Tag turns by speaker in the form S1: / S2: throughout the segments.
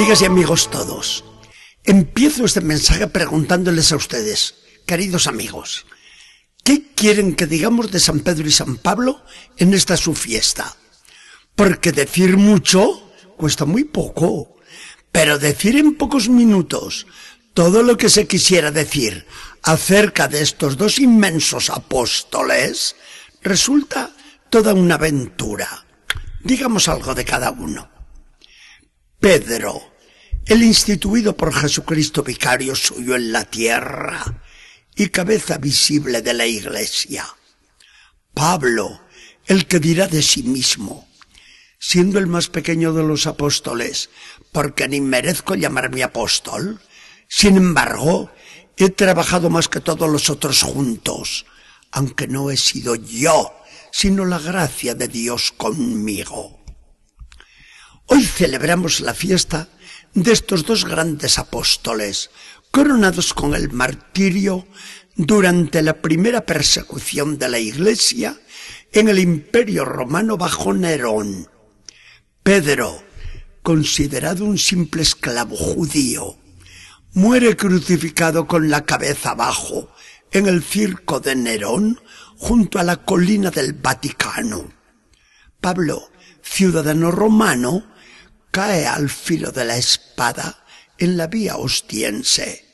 S1: Amigas y amigos todos, empiezo este mensaje preguntándoles a ustedes, queridos amigos, ¿qué quieren que digamos de San Pedro y San Pablo en esta su fiesta? Porque decir mucho cuesta muy poco, pero decir en pocos minutos todo lo que se quisiera decir acerca de estos dos inmensos apóstoles resulta toda una aventura. Digamos algo de cada uno. Pedro, el instituido por Jesucristo vicario suyo en la tierra y cabeza visible de la iglesia. Pablo, el que dirá de sí mismo, siendo el más pequeño de los apóstoles, porque ni merezco llamarme apóstol, sin embargo, he trabajado más que todos los otros juntos, aunque no he sido yo, sino la gracia de Dios conmigo. Hoy celebramos la fiesta de estos dos grandes apóstoles, coronados con el martirio durante la primera persecución de la Iglesia en el Imperio Romano bajo Nerón. Pedro, considerado un simple esclavo judío, muere crucificado con la cabeza abajo en el circo de Nerón junto a la colina del Vaticano. Pablo, ciudadano romano, cae al filo de la espada en la vía ostiense.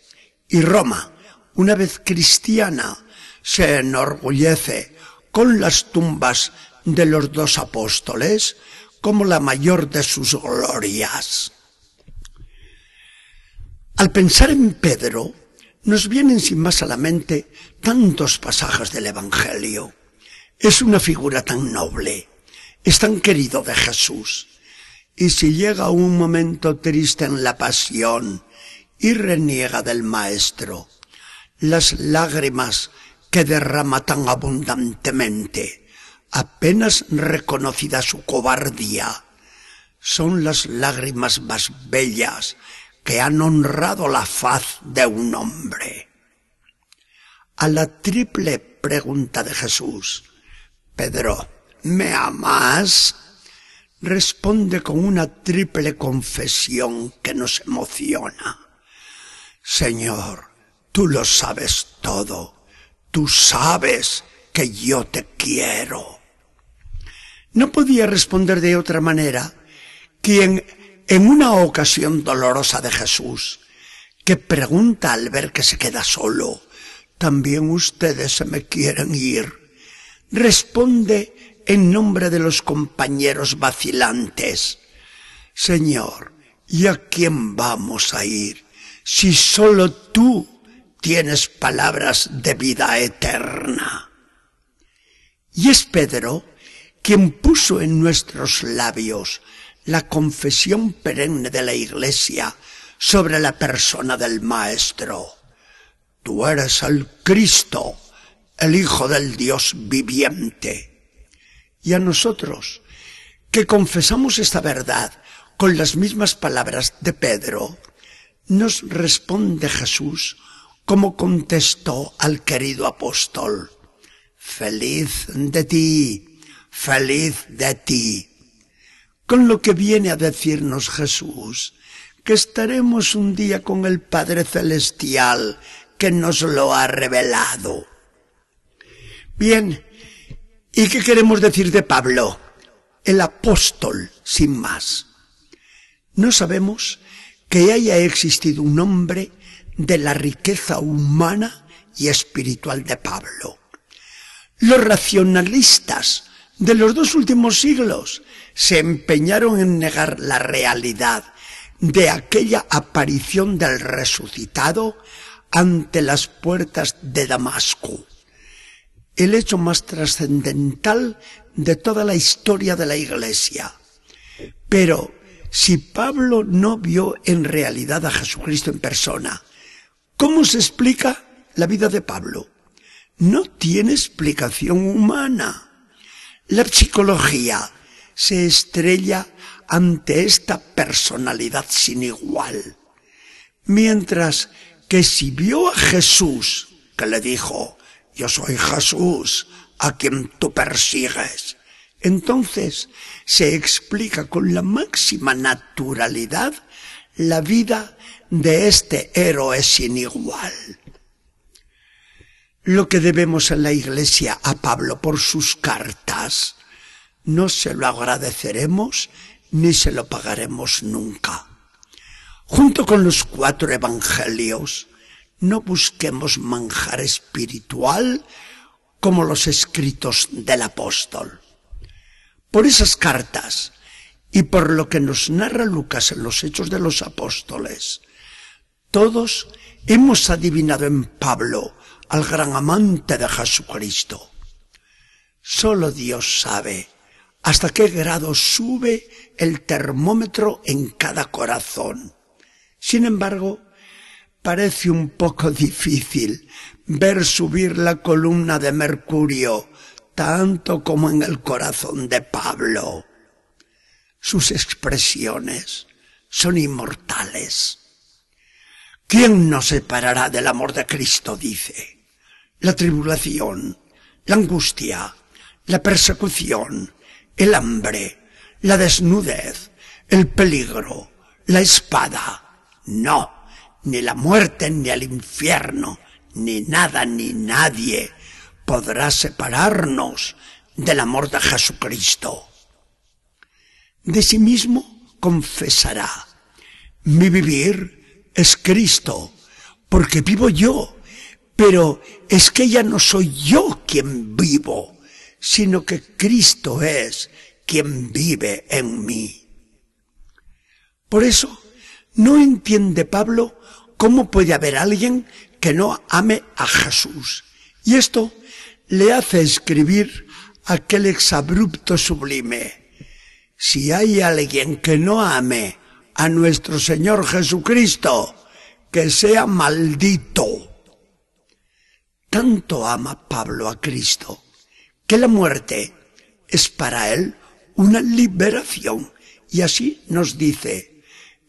S1: Y Roma, una vez cristiana, se enorgullece con las tumbas de los dos apóstoles como la mayor de sus glorias. Al pensar en Pedro, nos vienen sin más a la mente tantos pasajes del Evangelio. Es una figura tan noble, es tan querido de Jesús y si llega un momento triste en la pasión y reniega del Maestro, las lágrimas que derrama tan abundantemente, apenas reconocida su cobardía, son las lágrimas más bellas que han honrado la faz de un hombre. A la triple pregunta de Jesús, Pedro, ¿me amas? Responde con una triple confesión que nos emociona. Señor, tú lo sabes todo, tú sabes que yo te quiero. No podía responder de otra manera quien en una ocasión dolorosa de Jesús, que pregunta al ver que se queda solo, también ustedes se me quieren ir, responde en nombre de los compañeros vacilantes. Señor, ¿y a quién vamos a ir si solo tú tienes palabras de vida eterna? Y es Pedro quien puso en nuestros labios la confesión perenne de la Iglesia sobre la persona del Maestro. Tú eres el Cristo, el Hijo del Dios viviente y a nosotros, que confesamos esta verdad con las mismas palabras de Pedro, nos responde Jesús como contestó al querido apóstol. Feliz de ti, feliz de ti. Con lo que viene a decirnos Jesús, que estaremos un día con el Padre Celestial que nos lo ha revelado. Bien, ¿Y qué queremos decir de Pablo? El apóstol, sin más. No sabemos que haya existido un hombre de la riqueza humana y espiritual de Pablo. Los racionalistas de los dos últimos siglos se empeñaron en negar la realidad de aquella aparición del resucitado ante las puertas de Damasco el hecho más trascendental de toda la historia de la Iglesia. Pero si Pablo no vio en realidad a Jesucristo en persona, ¿cómo se explica la vida de Pablo? No tiene explicación humana. La psicología se estrella ante esta personalidad sin igual. Mientras que si vio a Jesús, que le dijo, yo soy Jesús a quien tú persigues. Entonces se explica con la máxima naturalidad la vida de este héroe sin igual. Lo que debemos en la iglesia a Pablo por sus cartas, no se lo agradeceremos ni se lo pagaremos nunca. Junto con los cuatro evangelios, no busquemos manjar espiritual como los escritos del apóstol. Por esas cartas y por lo que nos narra Lucas en los Hechos de los Apóstoles, todos hemos adivinado en Pablo al gran amante de Jesucristo. Solo Dios sabe hasta qué grado sube el termómetro en cada corazón. Sin embargo, parece un poco difícil ver subir la columna de Mercurio tanto como en el corazón de Pablo. Sus expresiones son inmortales. ¿Quién nos separará del amor de Cristo? dice. La tribulación, la angustia, la persecución, el hambre, la desnudez, el peligro, la espada. No, ni la muerte, ni el infierno, ni nada, ni nadie podrá separarnos del amor de Jesucristo. De sí mismo confesará, mi vivir es Cristo, porque vivo yo, pero es que ya no soy yo quien vivo, sino que Cristo es quien vive en mí. Por eso, no entiende Pablo cómo puede haber alguien que no ame a Jesús. Y esto le hace escribir aquel exabrupto sublime. Si hay alguien que no ame a nuestro Señor Jesucristo, que sea maldito. Tanto ama Pablo a Cristo que la muerte es para él una liberación. Y así nos dice,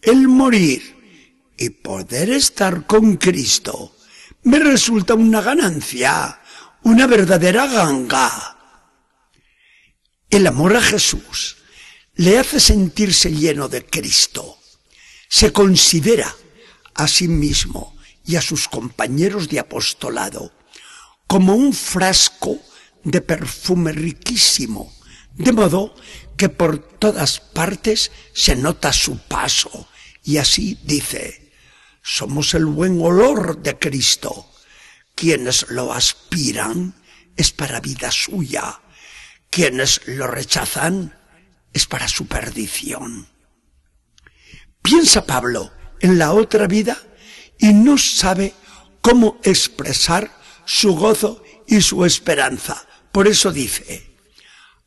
S1: el morir y poder estar con Cristo me resulta una ganancia, una verdadera ganga. El amor a Jesús le hace sentirse lleno de Cristo. Se considera a sí mismo y a sus compañeros de apostolado como un frasco de perfume riquísimo, de modo que por todas partes se nota su paso, y así dice, somos el buen olor de Cristo. Quienes lo aspiran es para vida suya, quienes lo rechazan es para su perdición. Piensa Pablo en la otra vida y no sabe cómo expresar su gozo y su esperanza. Por eso dice,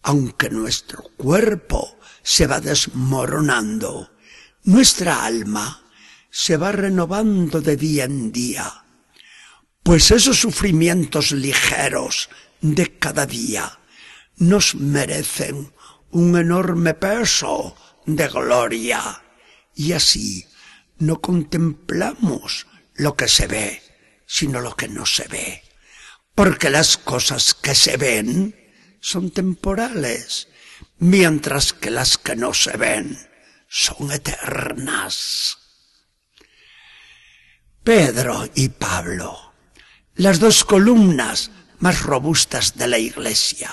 S1: aunque nuestro cuerpo se va desmoronando, nuestra alma se va renovando de día en día. Pues esos sufrimientos ligeros de cada día nos merecen un enorme peso de gloria. Y así no contemplamos lo que se ve, sino lo que no se ve porque las cosas que se ven son temporales, mientras que las que no se ven son eternas. Pedro y Pablo, las dos columnas más robustas de la Iglesia,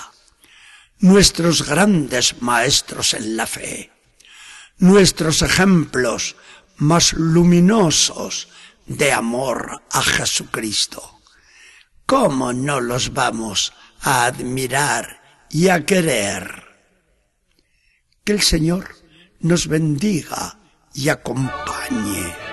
S1: nuestros grandes maestros en la fe, nuestros ejemplos más luminosos de amor a Jesucristo. ¿cómo no los vamos a admirar y a querer? Que el Señor nos bendiga y acompañe.